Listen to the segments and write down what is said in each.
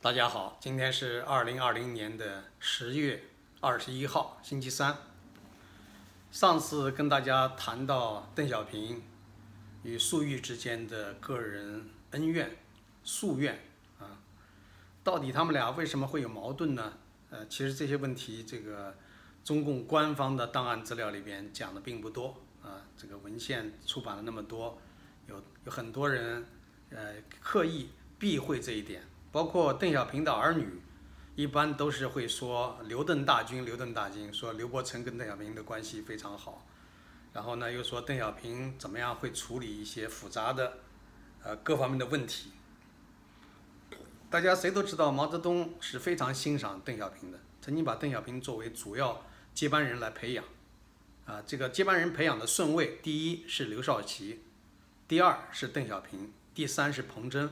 大家好，今天是二零二零年的十月二十一号，星期三。上次跟大家谈到邓小平与粟裕之间的个人恩怨、夙愿啊，到底他们俩为什么会有矛盾呢？呃，其实这些问题，这个中共官方的档案资料里边讲的并不多啊。这个文献出版了那么多，有有很多人呃刻意避讳这一点。包括邓小平的儿女，一般都是会说刘邓大军，刘邓大军说刘伯承跟邓小平的关系非常好，然后呢又说邓小平怎么样会处理一些复杂的，呃各方面的问题。大家谁都知道毛泽东是非常欣赏邓小平的，曾经把邓小平作为主要接班人来培养，啊这个接班人培养的顺位，第一是刘少奇，第二是邓小平，第三是彭真。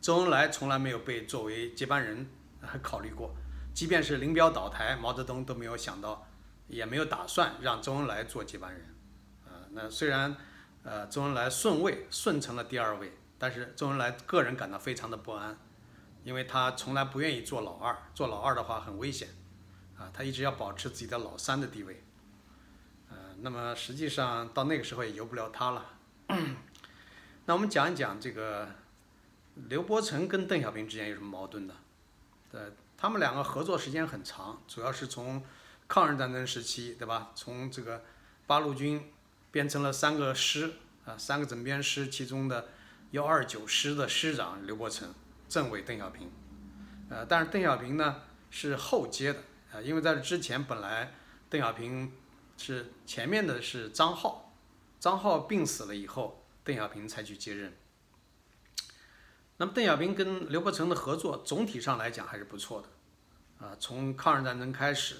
周恩来从来没有被作为接班人考虑过，即便是林彪倒台，毛泽东都没有想到，也没有打算让周恩来做接班人。啊，那虽然呃周恩来顺位顺成了第二位，但是周恩来个人感到非常的不安，因为他从来不愿意做老二，做老二的话很危险，啊，他一直要保持自己的老三的地位。呃，那么实际上到那个时候也由不了他了。那我们讲一讲这个。刘伯承跟邓小平之间有什么矛盾呢？呃，他们两个合作时间很长，主要是从抗日战争时期，对吧？从这个八路军变成了三个师啊，三个整编师，其中的幺二九师的师长刘伯承，政委邓小平。呃，但是邓小平呢是后接的啊，因为在这之前本来邓小平是前面的是张浩，张浩病死了以后，邓小平才去接任。那么邓小平跟刘伯承的合作总体上来讲还是不错的，啊，从抗日战争开始，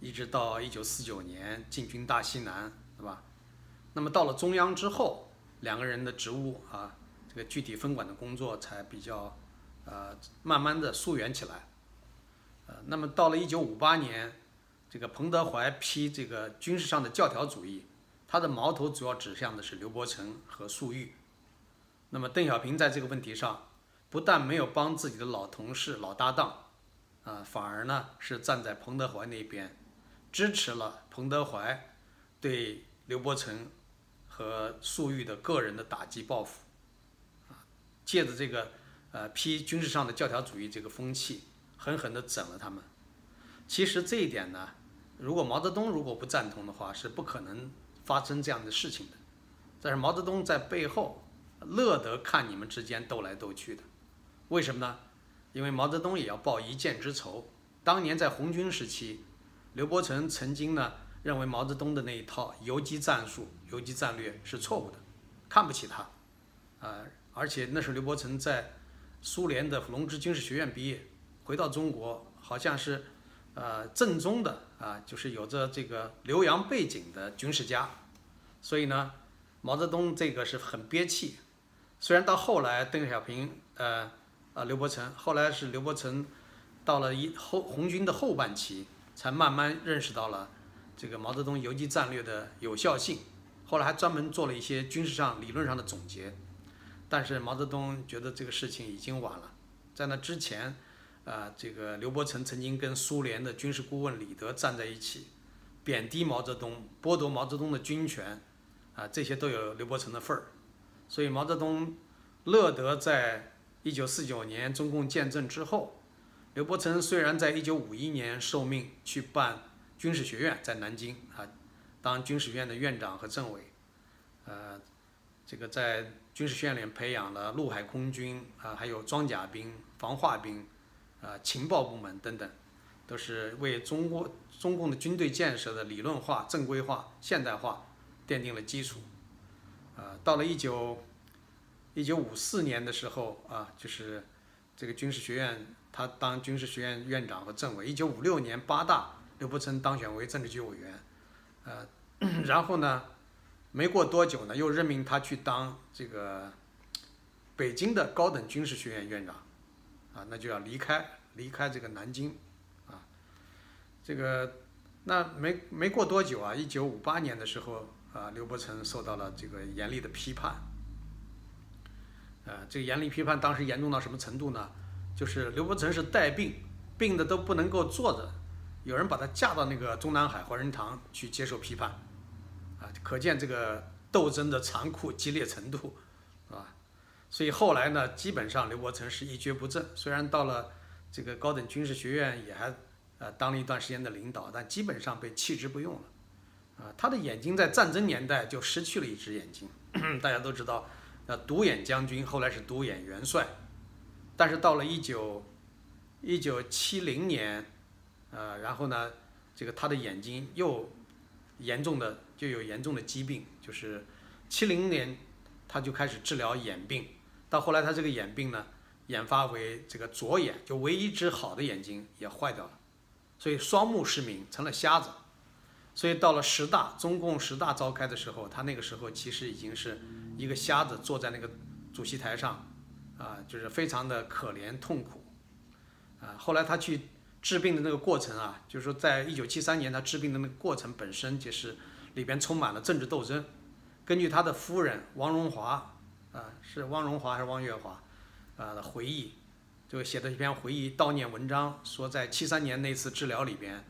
一直到一九四九年进军大西南，对吧？那么到了中央之后，两个人的职务啊，这个具体分管的工作才比较，呃，慢慢的疏远起来。呃，那么到了一九五八年，这个彭德怀批这个军事上的教条主义，他的矛头主要指向的是刘伯承和粟裕。那么邓小平在这个问题上，不但没有帮自己的老同事、老搭档，啊，反而呢是站在彭德怀那边，支持了彭德怀对刘伯承和粟裕的个人的打击报复，啊，借着这个呃批军事上的教条主义这个风气，狠狠地整了他们。其实这一点呢，如果毛泽东如果不赞同的话，是不可能发生这样的事情的。但是毛泽东在背后。乐得看你们之间斗来斗去的，为什么呢？因为毛泽东也要报一箭之仇。当年在红军时期，刘伯承曾经呢认为毛泽东的那一套游击战术、游击战略是错误的，看不起他。啊，而且那时候刘伯承在苏联的龙之军事学院毕业，回到中国好像是呃正宗的啊，就是有着这个留洋背景的军事家。所以呢，毛泽东这个是很憋气。虽然到后来，邓小平，呃，啊，刘伯承，后来是刘伯承，到了一后红军的后半期，才慢慢认识到了这个毛泽东游击战略的有效性。后来还专门做了一些军事上理论上的总结。但是毛泽东觉得这个事情已经晚了。在那之前，啊，这个刘伯承曾经跟苏联的军事顾问李德站在一起，贬低毛泽东，剥夺毛泽东的军权，啊，这些都有刘伯承的份儿。所以毛泽东乐得在一九四九年中共建政之后，刘伯承虽然在一九五一年受命去办军事学院，在南京啊当军事学院的院长和政委，呃，这个在军事学院里培养了陆海空军啊，还有装甲兵、防化兵啊、情报部门等等，都是为中国中共的军队建设的理论化、正规化、现代化奠定了基础。啊，到了一九一九五四年的时候啊，就是这个军事学院，他当军事学院院长和政委。一九五六年八大，刘伯承当选为政治局委员，呃，然后呢，没过多久呢，又任命他去当这个北京的高等军事学院院长，啊，那就要离开离开这个南京，啊，这个那没没过多久啊，一九五八年的时候。啊，刘伯承受到了这个严厉的批判。呃，这个严厉批判当时严重到什么程度呢？就是刘伯承是带病，病的都不能够坐着，有人把他架到那个中南海怀仁堂去接受批判，啊，可见这个斗争的残酷激烈程度，是吧？所以后来呢，基本上刘伯承是一蹶不振，虽然到了这个高等军事学院也还呃当了一段时间的领导，但基本上被弃之不用了。啊，他的眼睛在战争年代就失去了一只眼睛，大家都知道，呃，独眼将军后来是独眼元帅，但是到了一九一九七零年，呃，然后呢，这个他的眼睛又严重的就有严重的疾病，就是七零年他就开始治疗眼病，到后来他这个眼病呢，演发为这个左眼就唯一一只好的眼睛也坏掉了，所以双目失明，成了瞎子。所以到了十大，中共十大召开的时候，他那个时候其实已经是一个瞎子坐在那个主席台上，啊，就是非常的可怜痛苦，啊，后来他去治病的那个过程啊，就是说在一九七三年他治病的那个过程本身就是里边充满了政治斗争。根据他的夫人王荣华，啊，是汪荣华还是汪月华，啊的回忆，就写的一篇回忆悼念文章，说在七三年那次治疗里边。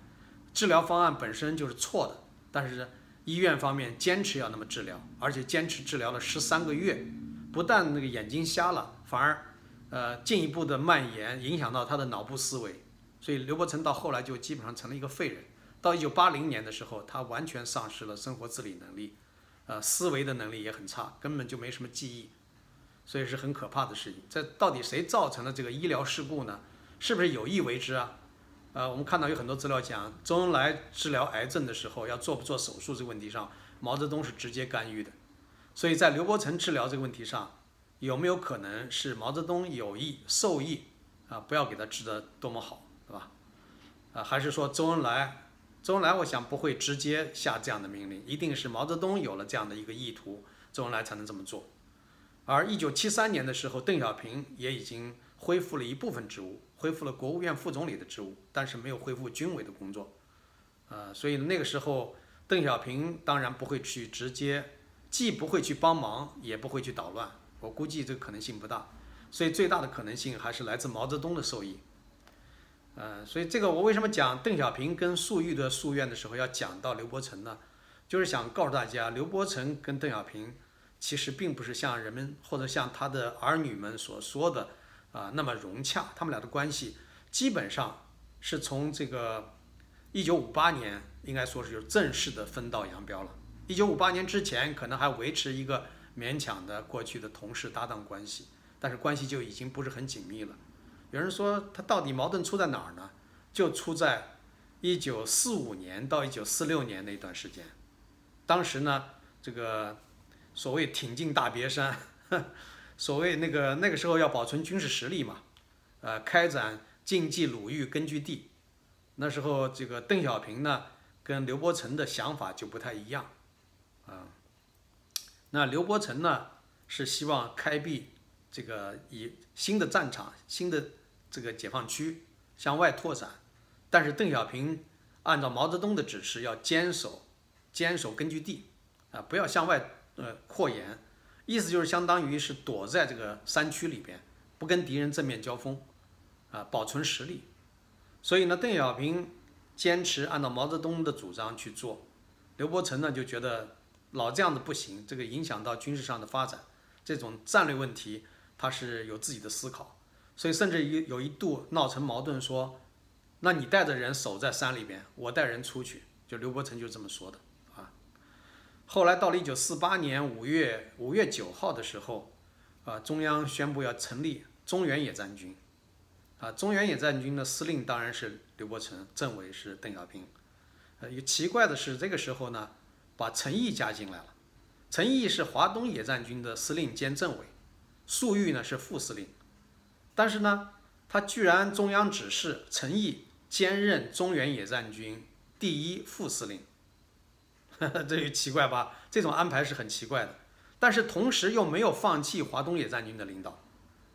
治疗方案本身就是错的，但是医院方面坚持要那么治疗，而且坚持治疗了十三个月，不但那个眼睛瞎了，反而呃进一步的蔓延，影响到他的脑部思维，所以刘伯承到后来就基本上成了一个废人。到一九八零年的时候，他完全丧失了生活自理能力，呃，思维的能力也很差，根本就没什么记忆，所以是很可怕的事情。这到底谁造成了这个医疗事故呢？是不是有意为之啊？呃，我们看到有很多资料讲，周恩来治疗癌症的时候要做不做手术这个问题上，毛泽东是直接干预的。所以在刘伯承治疗这个问题上，有没有可能是毛泽东有意授意啊，不要给他治得多么好，对吧？啊，还是说周恩来，周恩来我想不会直接下这样的命令，一定是毛泽东有了这样的一个意图，周恩来才能这么做。而一九七三年的时候，邓小平也已经恢复了一部分职务。恢复了国务院副总理的职务，但是没有恢复军委的工作，呃，所以那个时候邓小平当然不会去直接，既不会去帮忙，也不会去捣乱，我估计这个可能性不大，所以最大的可能性还是来自毛泽东的授意，呃，所以这个我为什么讲邓小平跟粟裕的夙愿的时候要讲到刘伯承呢？就是想告诉大家，刘伯承跟邓小平其实并不是像人们或者像他的儿女们所说的。啊，那么融洽，他们俩的关系基本上是从这个一九五八年，应该说是就正式的分道扬镳了。一九五八年之前，可能还维持一个勉强的过去的同事搭档关系，但是关系就已经不是很紧密了。有人说他到底矛盾出在哪儿呢？就出在一九四五年到一九四六年那段时间，当时呢，这个所谓挺进大别山。所谓那个那个时候要保存军事实力嘛，呃，开展晋冀鲁豫根据地，那时候这个邓小平呢跟刘伯承的想法就不太一样，啊，那刘伯承呢是希望开辟这个以新的战场、新的这个解放区向外拓展，但是邓小平按照毛泽东的指示要坚守坚守根据地，啊，不要向外呃扩延。意思就是相当于是躲在这个山区里边，不跟敌人正面交锋，啊，保存实力。所以呢，邓小平坚持按照毛泽东的主张去做，刘伯承呢就觉得老这样子不行，这个影响到军事上的发展，这种战略问题他是有自己的思考，所以甚至于有一度闹成矛盾，说，那你带着人守在山里边，我带人出去，就刘伯承就这么说的。后来到了一九四八年五月五月九号的时候，啊，中央宣布要成立中原野战军，啊，中原野战军的司令当然是刘伯承，政委是邓小平。呃，奇怪的是，这个时候呢，把陈毅加进来了。陈毅是华东野战军的司令兼政委，粟裕呢是副司令，但是呢，他居然中央指示陈毅兼任中原野战军第一副司令。这也奇怪吧？这种安排是很奇怪的，但是同时又没有放弃华东野战军的领导，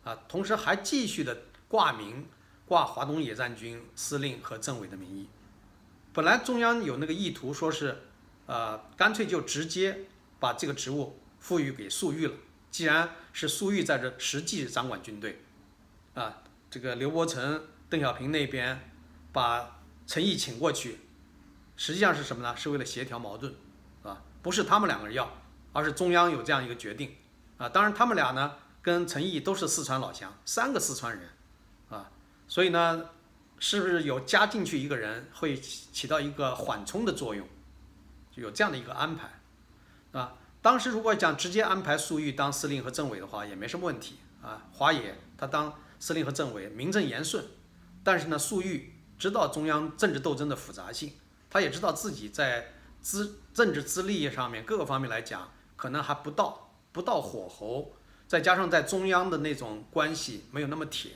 啊，同时还继续的挂名挂华东野战军司令和政委的名义。本来中央有那个意图，说是，呃，干脆就直接把这个职务赋予给粟裕了。既然是粟裕在这实际掌管军队，啊，这个刘伯承、邓小平那边把陈毅请过去，实际上是什么呢？是为了协调矛盾，啊，不是他们两个人要，而是中央有这样一个决定，啊，当然他们俩呢跟陈毅都是四川老乡，三个四川人，啊，所以呢，是不是有加进去一个人会起到一个缓冲的作用，就有这样的一个安排，啊，当时如果讲直接安排粟裕当司令和政委的话，也没什么问题，啊，华野他当司令和政委名正言顺，但是呢，粟裕知道中央政治斗争的复杂性。他也知道自己在资政治资历上面各个方面来讲，可能还不到不到火候，再加上在中央的那种关系没有那么铁，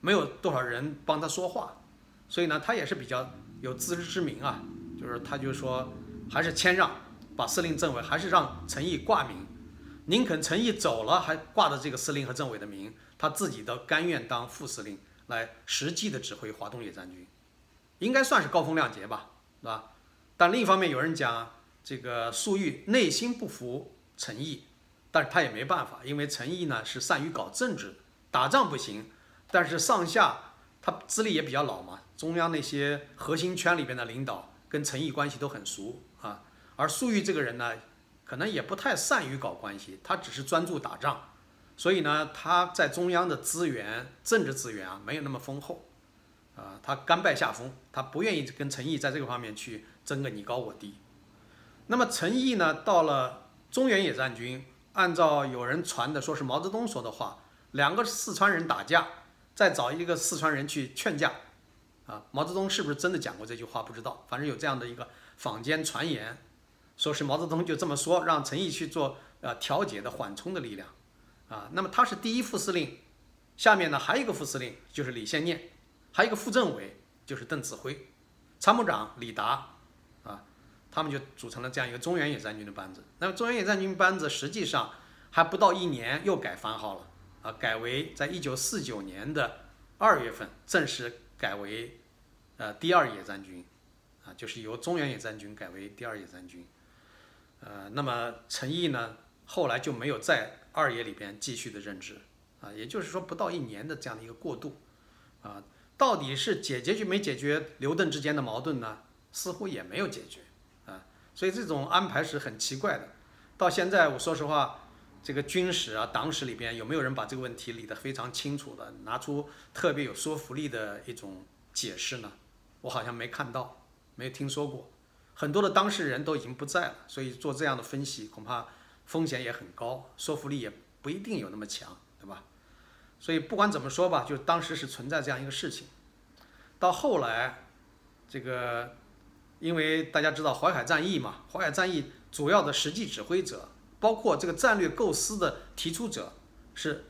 没有多少人帮他说话，所以呢，他也是比较有自知之明啊，就是他就说还是谦让，把司令政委还是让陈毅挂名，宁肯陈毅走了还挂着这个司令和政委的名，他自己都甘愿当副司令来实际的指挥华东野战军，应该算是高风亮节吧。是吧？但另一方面，有人讲这个粟裕内心不服陈毅，但是他也没办法，因为陈毅呢是善于搞政治，打仗不行，但是上下他资历也比较老嘛，中央那些核心圈里边的领导跟陈毅关系都很熟啊。而粟裕这个人呢，可能也不太善于搞关系，他只是专注打仗，所以呢，他在中央的资源、政治资源啊没有那么丰厚。啊，他甘拜下风，他不愿意跟陈毅在这个方面去争个你高我低。那么陈毅呢，到了中原野战军，按照有人传的说是毛泽东说的话，两个四川人打架，再找一个四川人去劝架。啊，毛泽东是不是真的讲过这句话不知道，反正有这样的一个坊间传言，说是毛泽东就这么说，让陈毅去做呃调解的缓冲的力量。啊，那么他是第一副司令，下面呢还有一个副司令就是李先念。还有一个副政委，就是邓子恢，参谋长李达，啊，他们就组成了这样一个中原野战军的班子。那么中原野战军班子实际上还不到一年又改番号了，啊，改为在一九四九年的二月份正式改为呃第二野战军，啊，就是由中原野战军改为第二野战军。呃，那么陈毅呢，后来就没有在二野里边继续的任职，啊，也就是说不到一年的这样的一个过渡，啊。到底是解决就没解决刘邓之间的矛盾呢？似乎也没有解决啊，所以这种安排是很奇怪的。到现在，我说实话，这个军史啊、党史里边有没有人把这个问题理得非常清楚的，拿出特别有说服力的一种解释呢？我好像没看到，没听说过。很多的当事人都已经不在了，所以做这样的分析恐怕风险也很高，说服力也不一定有那么强，对吧？所以不管怎么说吧，就当时是存在这样一个事情。到后来，这个因为大家知道淮海战役嘛，淮海战役主要的实际指挥者，包括这个战略构思的提出者，是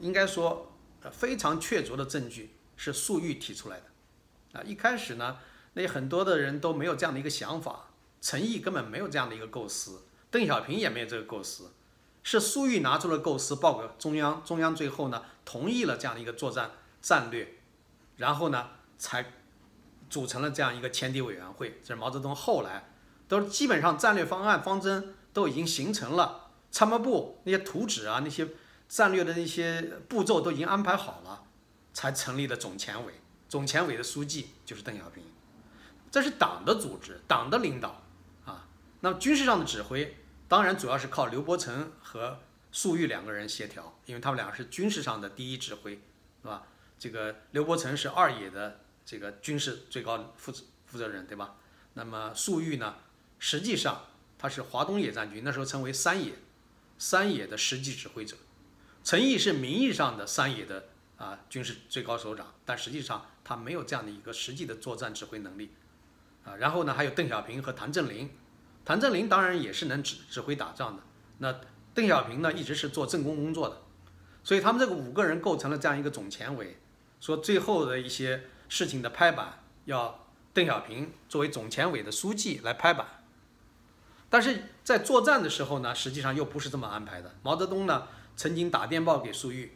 应该说非常确凿的证据是粟裕提出来的。啊，一开始呢，那很多的人都没有这样的一个想法，陈毅根本没有这样的一个构思，邓小平也没有这个构思。是粟裕拿出了构思报给中央，中央最后呢同意了这样的一个作战战略，然后呢才组成了这样一个前敌委员会。这是毛泽东后来都基本上战略方案方针都已经形成了，参谋部那些图纸啊那些战略的那些步骤都已经安排好了，才成立的总前委。总前委的书记就是邓小平，这是党的组织，党的领导啊。那么军事上的指挥。当然，主要是靠刘伯承和粟裕两个人协调，因为他们俩是军事上的第一指挥，是吧？这个刘伯承是二野的这个军事最高负责负责人，对吧？那么粟裕呢，实际上他是华东野战军那时候称为三野，三野的实际指挥者。陈毅是名义上的三野的啊军事最高首长，但实际上他没有这样的一个实际的作战指挥能力啊。然后呢，还有邓小平和谭震林。谭震林当然也是能指指挥打仗的，那邓小平呢一直是做政工工作的，所以他们这个五个人构成了这样一个总前委，说最后的一些事情的拍板要邓小平作为总前委的书记来拍板，但是在作战的时候呢，实际上又不是这么安排的。毛泽东呢曾经打电报给粟裕，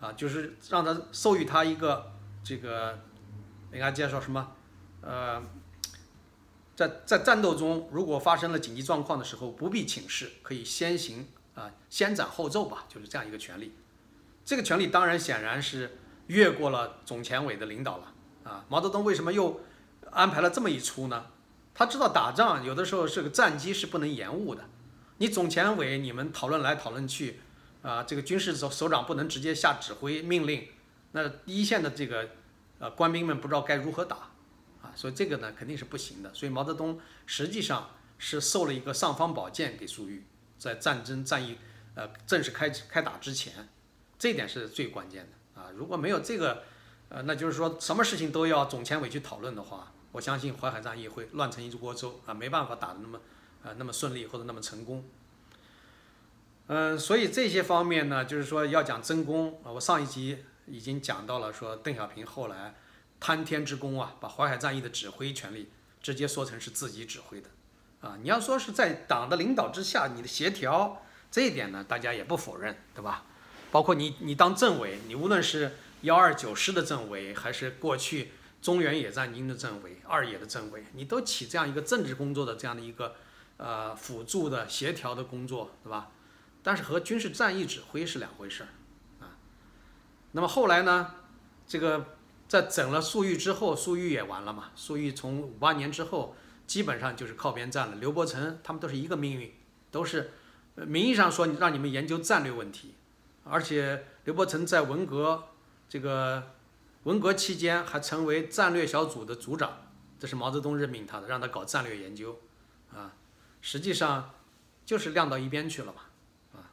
啊，就是让他授予他一个这个，应该介绍什么，呃。在在战斗中，如果发生了紧急状况的时候，不必请示，可以先行啊，先斩后奏吧，就是这样一个权利。这个权利当然显然是越过了总前委的领导了啊。毛泽东为什么又安排了这么一出呢？他知道打仗有的时候是个战机是不能延误的，你总前委你们讨论来讨论去，啊，这个军事首首长不能直接下指挥命令，那一线的这个呃官兵们不知道该如何打，所以这个呢肯定是不行的。所以毛泽东实际上是授了一个尚方宝剑给粟裕，在战争战役呃正式开开打之前，这点是最关键的啊。如果没有这个，呃，那就是说什么事情都要总前委去讨论的话。我相信淮海战役会乱成一锅粥啊，没办法打得那么，呃，那么顺利或者那么成功。嗯，所以这些方面呢，就是说要讲争功啊，我上一集已经讲到了，说邓小平后来贪天之功啊，把淮海战役的指挥权力直接说成是自己指挥的，啊，你要说是在党的领导之下，你的协调这一点呢，大家也不否认，对吧？包括你，你当政委，你无论是幺二九师的政委，还是过去。中原野战军的政委、二野的政委，你都起这样一个政治工作的这样的一个呃辅助的协调的工作，对吧？但是和军事战役指挥是两回事儿啊。那么后来呢，这个在整了粟裕之后，粟裕也完了嘛。粟裕从五八年之后，基本上就是靠边站了。刘伯承他们都是一个命运，都是名义上说让你们研究战略问题，而且刘伯承在文革这个。文革期间还成为战略小组的组长，这是毛泽东任命他的，让他搞战略研究，啊，实际上就是晾到一边去了嘛，啊，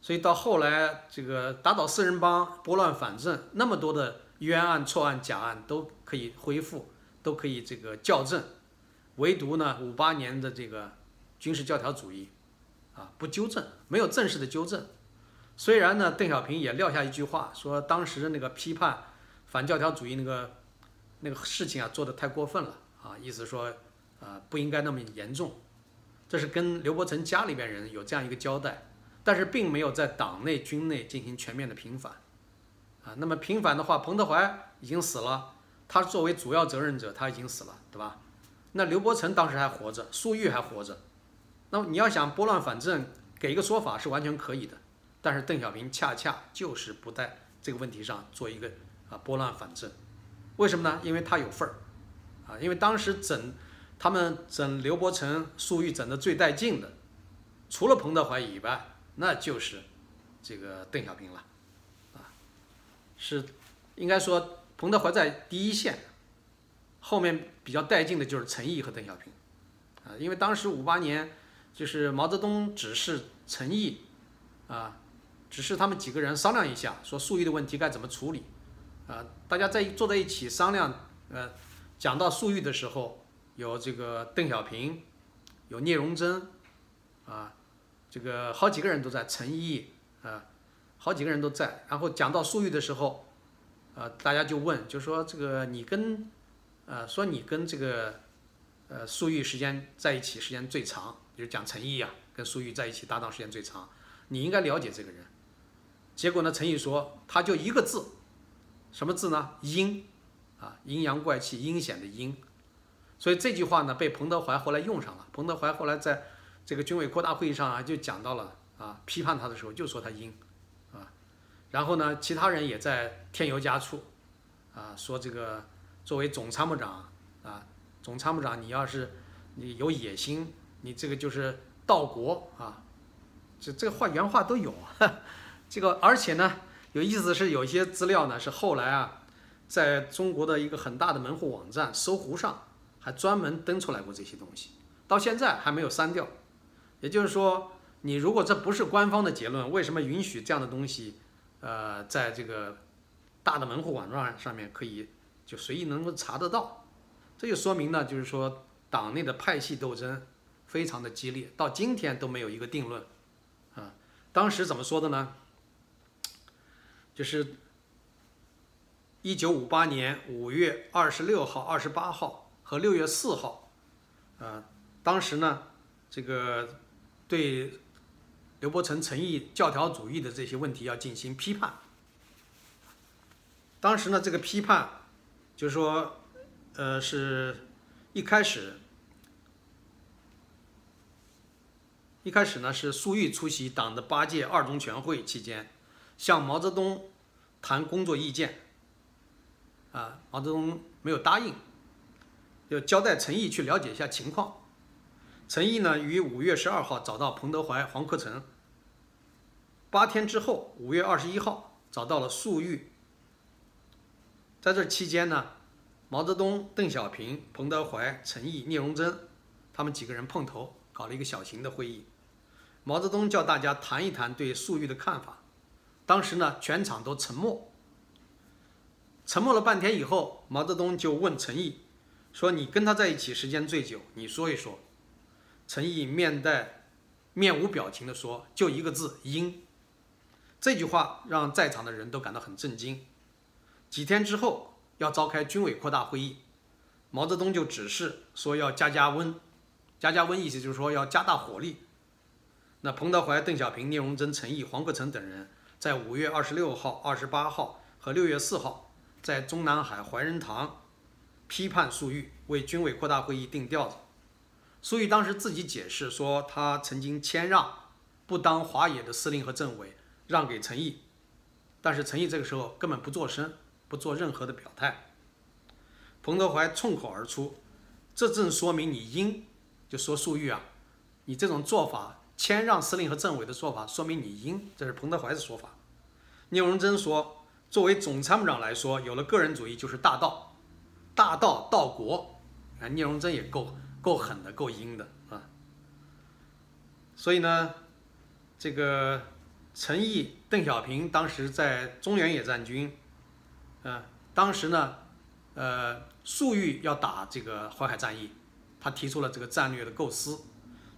所以到后来这个打倒四人帮、拨乱反正，那么多的冤案、错案、假案都可以恢复，都可以这个校正，唯独呢五八年的这个军事教条主义，啊不纠正，没有正式的纠正。虽然呢邓小平也撂下一句话，说当时的那个批判。反教条主义那个那个事情啊，做的太过分了啊！意思说，啊，不应该那么严重。这是跟刘伯承家里边人有这样一个交代，但是并没有在党内军内进行全面的平反啊。那么平反的话，彭德怀已经死了，他作为主要责任者，他已经死了，对吧？那刘伯承当时还活着，粟裕还活着，那么你要想拨乱反正，给一个说法是完全可以的。但是邓小平恰恰就是不在这个问题上做一个。啊，拨乱反正，为什么呢？因为他有份儿，啊，因为当时整他们整刘伯承、粟裕整的最带劲的，除了彭德怀以外，那就是这个邓小平了，是应该说彭德怀在第一线，后面比较带劲的就是陈毅和邓小平，啊，因为当时五八年就是毛泽东指示陈毅，啊，指示他们几个人商量一下，说粟裕的问题该怎么处理。啊，大家在坐在一起商量，呃，讲到粟裕的时候，有这个邓小平，有聂荣臻，啊，这个好几个人都在，陈毅，啊，好几个人都在。然后讲到粟裕的时候，呃，大家就问，就说这个你跟，呃，说你跟这个，呃，粟裕时间在一起时间最长，就讲陈毅啊，跟粟裕在一起搭档时间最长，你应该了解这个人。结果呢，陈毅说，他就一个字。什么字呢？阴，啊，阴阳怪气、阴险的阴，所以这句话呢被彭德怀后来用上了。彭德怀后来在这个军委扩大会议上啊就讲到了啊，批判他的时候就说他阴，然后呢其他人也在添油加醋，啊，说这个作为总参谋长啊，总参谋长你要是你有野心，你这个就是盗国啊，这这个话原话都有，这个而且呢。有意思是有一些资料呢，是后来啊，在中国的一个很大的门户网站搜狐上还专门登出来过这些东西，到现在还没有删掉。也就是说，你如果这不是官方的结论，为什么允许这样的东西，呃，在这个大的门户网站上面可以就随意能够查得到？这就说明呢，就是说党内的派系斗争非常的激烈，到今天都没有一个定论。啊，当时怎么说的呢？就是一九五八年五月二十六号、二十八号和六月四号，呃，当时呢，这个对刘伯承、陈毅教条主义的这些问题要进行批判。当时呢，这个批判就是说，呃，是一开始，一开始呢是粟裕出席党的八届二中全会期间。向毛泽东谈工作意见，啊，毛泽东没有答应，就交代陈毅去了解一下情况。陈毅呢，于五月十二号找到彭德怀、黄克诚。八天之后，五月二十一号找到了粟裕。在这期间呢，毛泽东、邓小平、彭德怀、陈毅、聂荣臻，他们几个人碰头，搞了一个小型的会议。毛泽东叫大家谈一谈对粟裕的看法。当时呢，全场都沉默。沉默了半天以后，毛泽东就问陈毅说：“你跟他在一起时间最久，你说一说。”陈毅面带面无表情地说：“就一个字，阴。”这句话让在场的人都感到很震惊。几天之后要召开军委扩大会议，毛泽东就指示说要加加温，加加温意思就是说要加大火力。那彭德怀、邓小平、聂荣臻、陈毅、黄克诚等人在五月二十六号、二十八号和六月四号在中南海怀仁堂批判粟裕，为军委扩大会议定调子。粟裕当时自己解释说，他曾经谦让，不当华野的司令和政委，让给陈毅。但是陈毅这个时候根本不做声，不做任何的表态。彭德怀冲口而出：“这正说明你阴，就说粟裕啊，你这种做法，谦让司令和政委的做法，说明你阴。”这是彭德怀的说法。聂荣臻说：“作为总参谋长来说，有了个人主义就是大道，大道道国。”啊，聂荣臻也够。够狠的，够阴的啊！所以呢，这个陈毅、邓小平当时在中原野战军，嗯，当时呢，呃，粟裕要打这个淮海战役，他提出了这个战略的构思，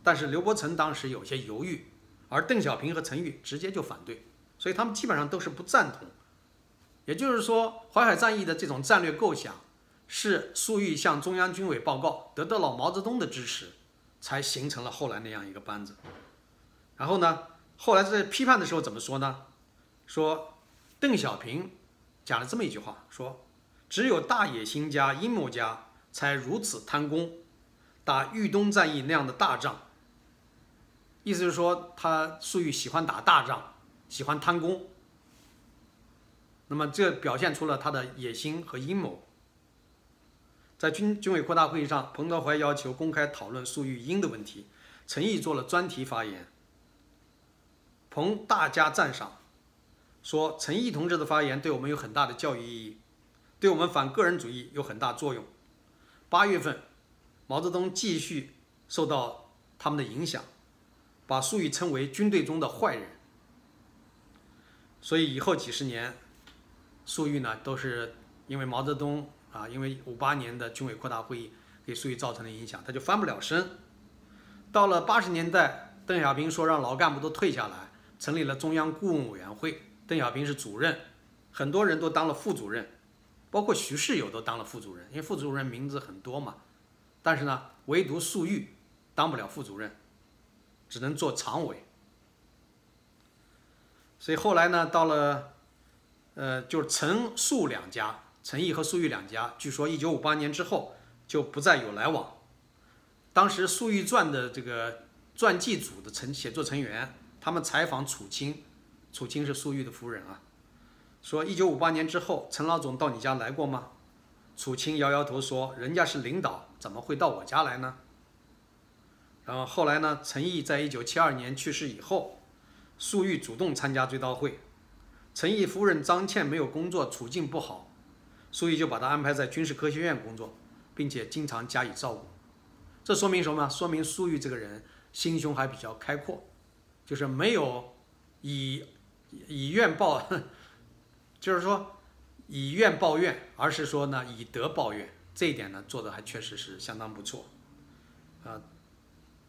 但是刘伯承当时有些犹豫，而邓小平和陈毅直接就反对，所以他们基本上都是不赞同。也就是说，淮海战役的这种战略构想。是粟裕向中央军委报告，得到了毛泽东的支持，才形成了后来那样一个班子。然后呢，后来在批判的时候怎么说呢？说邓小平讲了这么一句话：说只有大野心家、阴谋家才如此贪功，打豫东战役那样的大仗。意思就是说，他粟裕喜欢打大仗，喜欢贪功。那么这表现出了他的野心和阴谋。在军军委扩大会议上，彭德怀要求公开讨论粟裕英的问题，陈毅做了专题发言。彭大加赞赏，说陈毅同志的发言对我们有很大的教育意义，对我们反个人主义有很大作用。八月份，毛泽东继续受到他们的影响，把粟裕称为军队中的坏人。所以以后几十年，粟裕呢都是因为毛泽东。啊，因为五八年的军委扩大会议给粟裕造成的影响，他就翻不了身。到了八十年代，邓小平说让老干部都退下来，成立了中央顾问委员会，邓小平是主任，很多人都当了副主任，包括徐世友都当了副主任，因为副主任名字很多嘛。但是呢，唯独粟裕当不了副主任，只能做常委。所以后来呢，到了，呃，就是陈粟两家。陈毅和粟裕两家，据说一九五八年之后就不再有来往。当时《粟裕传》的这个传记组的成写作成员，他们采访楚清，楚清是粟裕的夫人啊，说一九五八年之后，陈老总到你家来过吗？楚清摇摇头说，人家是领导，怎么会到我家来呢？然后后来呢，陈毅在一九七二年去世以后，粟裕主动参加追悼会，陈毅夫人张倩没有工作，处境不好。粟裕就把她安排在军事科学院工作，并且经常加以照顾。这说明什么？说明粟裕这个人心胸还比较开阔，就是没有以以怨报，就是说以怨报怨，而是说呢以德报怨。这一点呢做的还确实是相当不错。啊，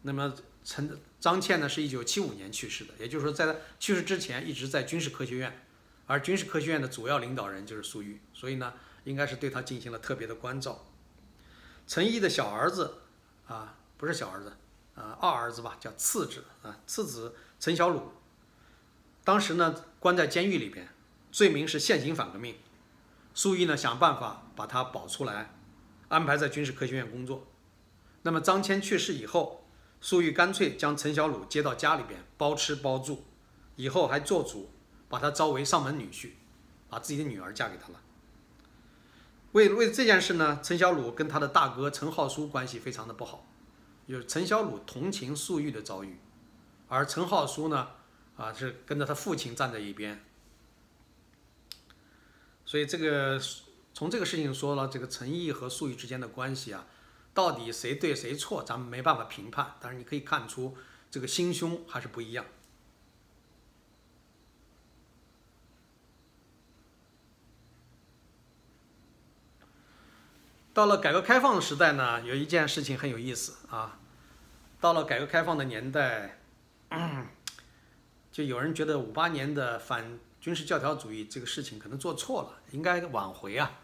那么陈张倩呢是一九七五年去世的，也就是说在他去世之前一直在军事科学院，而军事科学院的主要领导人就是粟裕，所以呢。应该是对他进行了特别的关照。陈毅的小儿子，啊，不是小儿子，啊，二儿子吧，叫次子啊，次子陈小鲁，当时呢关在监狱里边，罪名是现行反革命。粟裕呢想办法把他保出来，安排在军事科学院工作。那么张骞去世以后，粟裕干脆将陈小鲁接到家里边，包吃包住，以后还做主把他招为上门女婿，把自己的女儿嫁给他了。为为这件事呢，陈小鲁跟他的大哥陈浩书关系非常的不好，就是陈小鲁同情粟裕的遭遇，而陈浩书呢，啊是跟着他父亲站在一边。所以这个从这个事情说了，这个陈毅和粟裕之间的关系啊，到底谁对谁错，咱们没办法评判。但是你可以看出，这个心胸还是不一样。到了改革开放的时代呢，有一件事情很有意思啊。到了改革开放的年代，就有人觉得五八年的反军事教条主义这个事情可能做错了，应该挽回啊。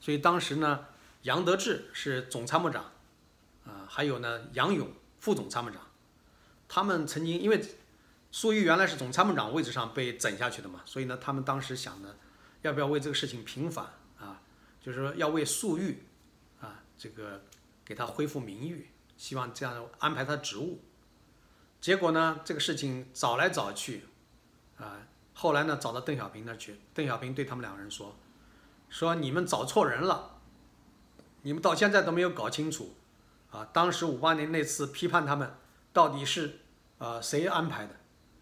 所以当时呢，杨得志是总参谋长，啊，还有呢杨勇副总参谋长，他们曾经因为粟裕原来是总参谋长位置上被整下去的嘛，所以呢，他们当时想呢，要不要为这个事情平反啊？就是说要为粟裕啊。这个给他恢复名誉，希望这样安排他职务。结果呢，这个事情找来找去，啊，后来呢找到邓小平那去，邓小平对他们两个人说：“说你们找错人了，你们到现在都没有搞清楚，啊，当时五八年那次批判他们到底是呃谁安排的？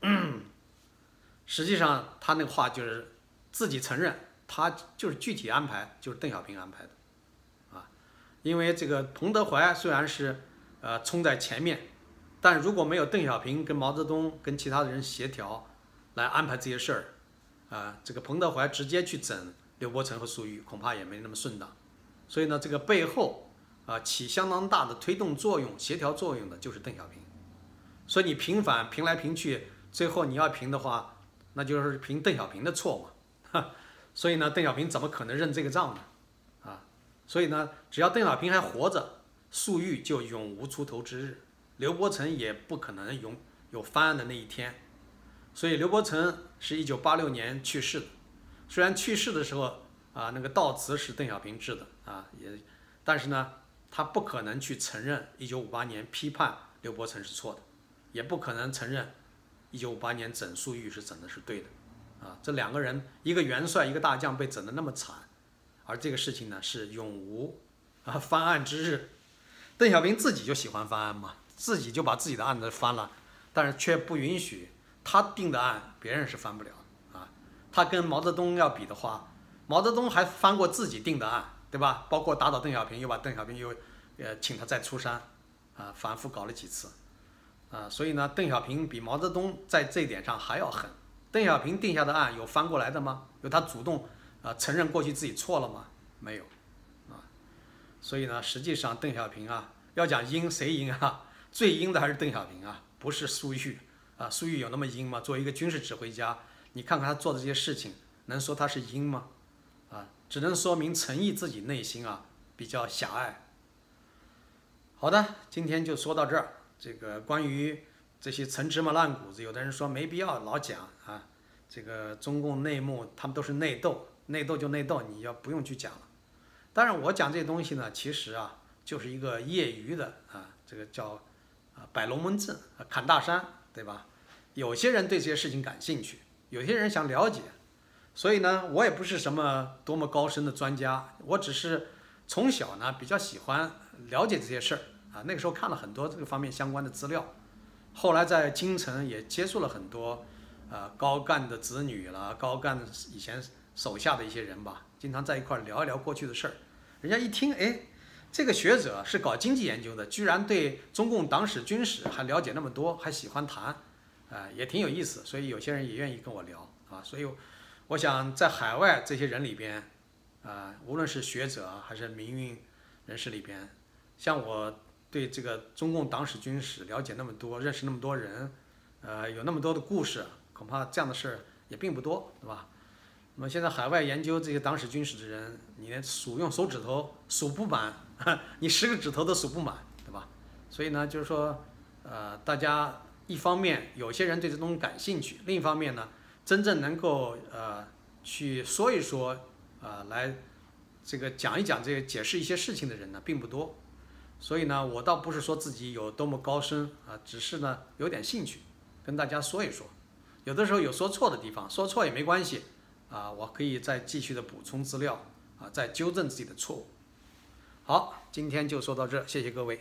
实际上他那个话就是自己承认，他就是具体安排就是邓小平安排的。”啊因为这个彭德怀虽然是，呃，冲在前面，但如果没有邓小平跟毛泽东跟其他的人协调，来安排这些事儿，啊，这个彭德怀直接去整刘伯承和粟裕，恐怕也没那么顺当。所以呢，这个背后啊起相当大的推动作用、协调作用的就是邓小平。所以你平反平来平去，最后你要平的话，那就是平邓小平的错嘛。所以呢，邓小平怎么可能认这个账呢？啊所以呢，只要邓小平还活着，粟裕就永无出头之日，刘伯承也不可能永有翻案的那一天。所以刘伯承是一九八六年去世的，虽然去世的时候啊，那个悼词是邓小平致的啊，也，但是呢，他不可能去承认一九五八年批判刘伯承是错的，也不可能承认一九五八年整粟裕是整的是对的，啊，这两个人一个元帅一个大将被整得那么惨。而这个事情呢，是永无啊翻案之日。邓小平自己就喜欢翻案嘛，自己就把自己的案子翻了，但是却不允许他定的案，别人是翻不了啊。他跟毛泽东要比的话，毛泽东还翻过自己定的案，对吧？包括打倒邓小平，又把邓小平又呃请他再出山，啊，反复搞了几次，啊，所以呢，邓小平比毛泽东在这一点上还要狠。邓小平定下的案有翻过来的吗？有他主动？啊，承认过去自己错了吗？没有，啊，所以呢，实际上邓小平啊，要讲阴谁阴啊？最阴的还是邓小平啊，不是粟裕啊。粟裕有那么阴吗？作为一个军事指挥家，你看看他做的这些事情，能说他是阴吗？啊，只能说明陈毅自己内心啊比较狭隘。好的，今天就说到这儿。这个关于这些陈芝麻烂谷子，有的人说没必要老讲啊。这个中共内幕，他们都是内斗。内斗就内斗，你要不用去讲了。当然，我讲这东西呢，其实啊，就是一个业余的啊，这个叫摆龙门阵、砍大山，对吧？有些人对这些事情感兴趣，有些人想了解，所以呢，我也不是什么多么高深的专家，我只是从小呢比较喜欢了解这些事儿啊。那个时候看了很多这个方面相关的资料，后来在京城也接触了很多啊高干的子女了，高干以前。手下的一些人吧，经常在一块聊一聊过去的事儿，人家一听，哎，这个学者是搞经济研究的，居然对中共党史、军史还了解那么多，还喜欢谈，啊，也挺有意思，所以有些人也愿意跟我聊，啊，所以我想在海外这些人里边，啊，无论是学者还是民运人士里边，像我对这个中共党史、军史了解那么多，认识那么多人，呃，有那么多的故事，恐怕这样的事儿也并不多，对吧？那么现在海外研究这些党史军史的人，你连数用手指头数不满，你十个指头都数不满，对吧？所以呢，就是说，呃，大家一方面有些人对这东西感兴趣，另一方面呢，真正能够呃去说一说，呃，来这个讲一讲这个解释一些事情的人呢，并不多。所以呢，我倒不是说自己有多么高深啊，只是呢有点兴趣，跟大家说一说。有的时候有说错的地方，说错也没关系。啊，我可以再继续的补充资料，啊，再纠正自己的错误。好，今天就说到这，谢谢各位。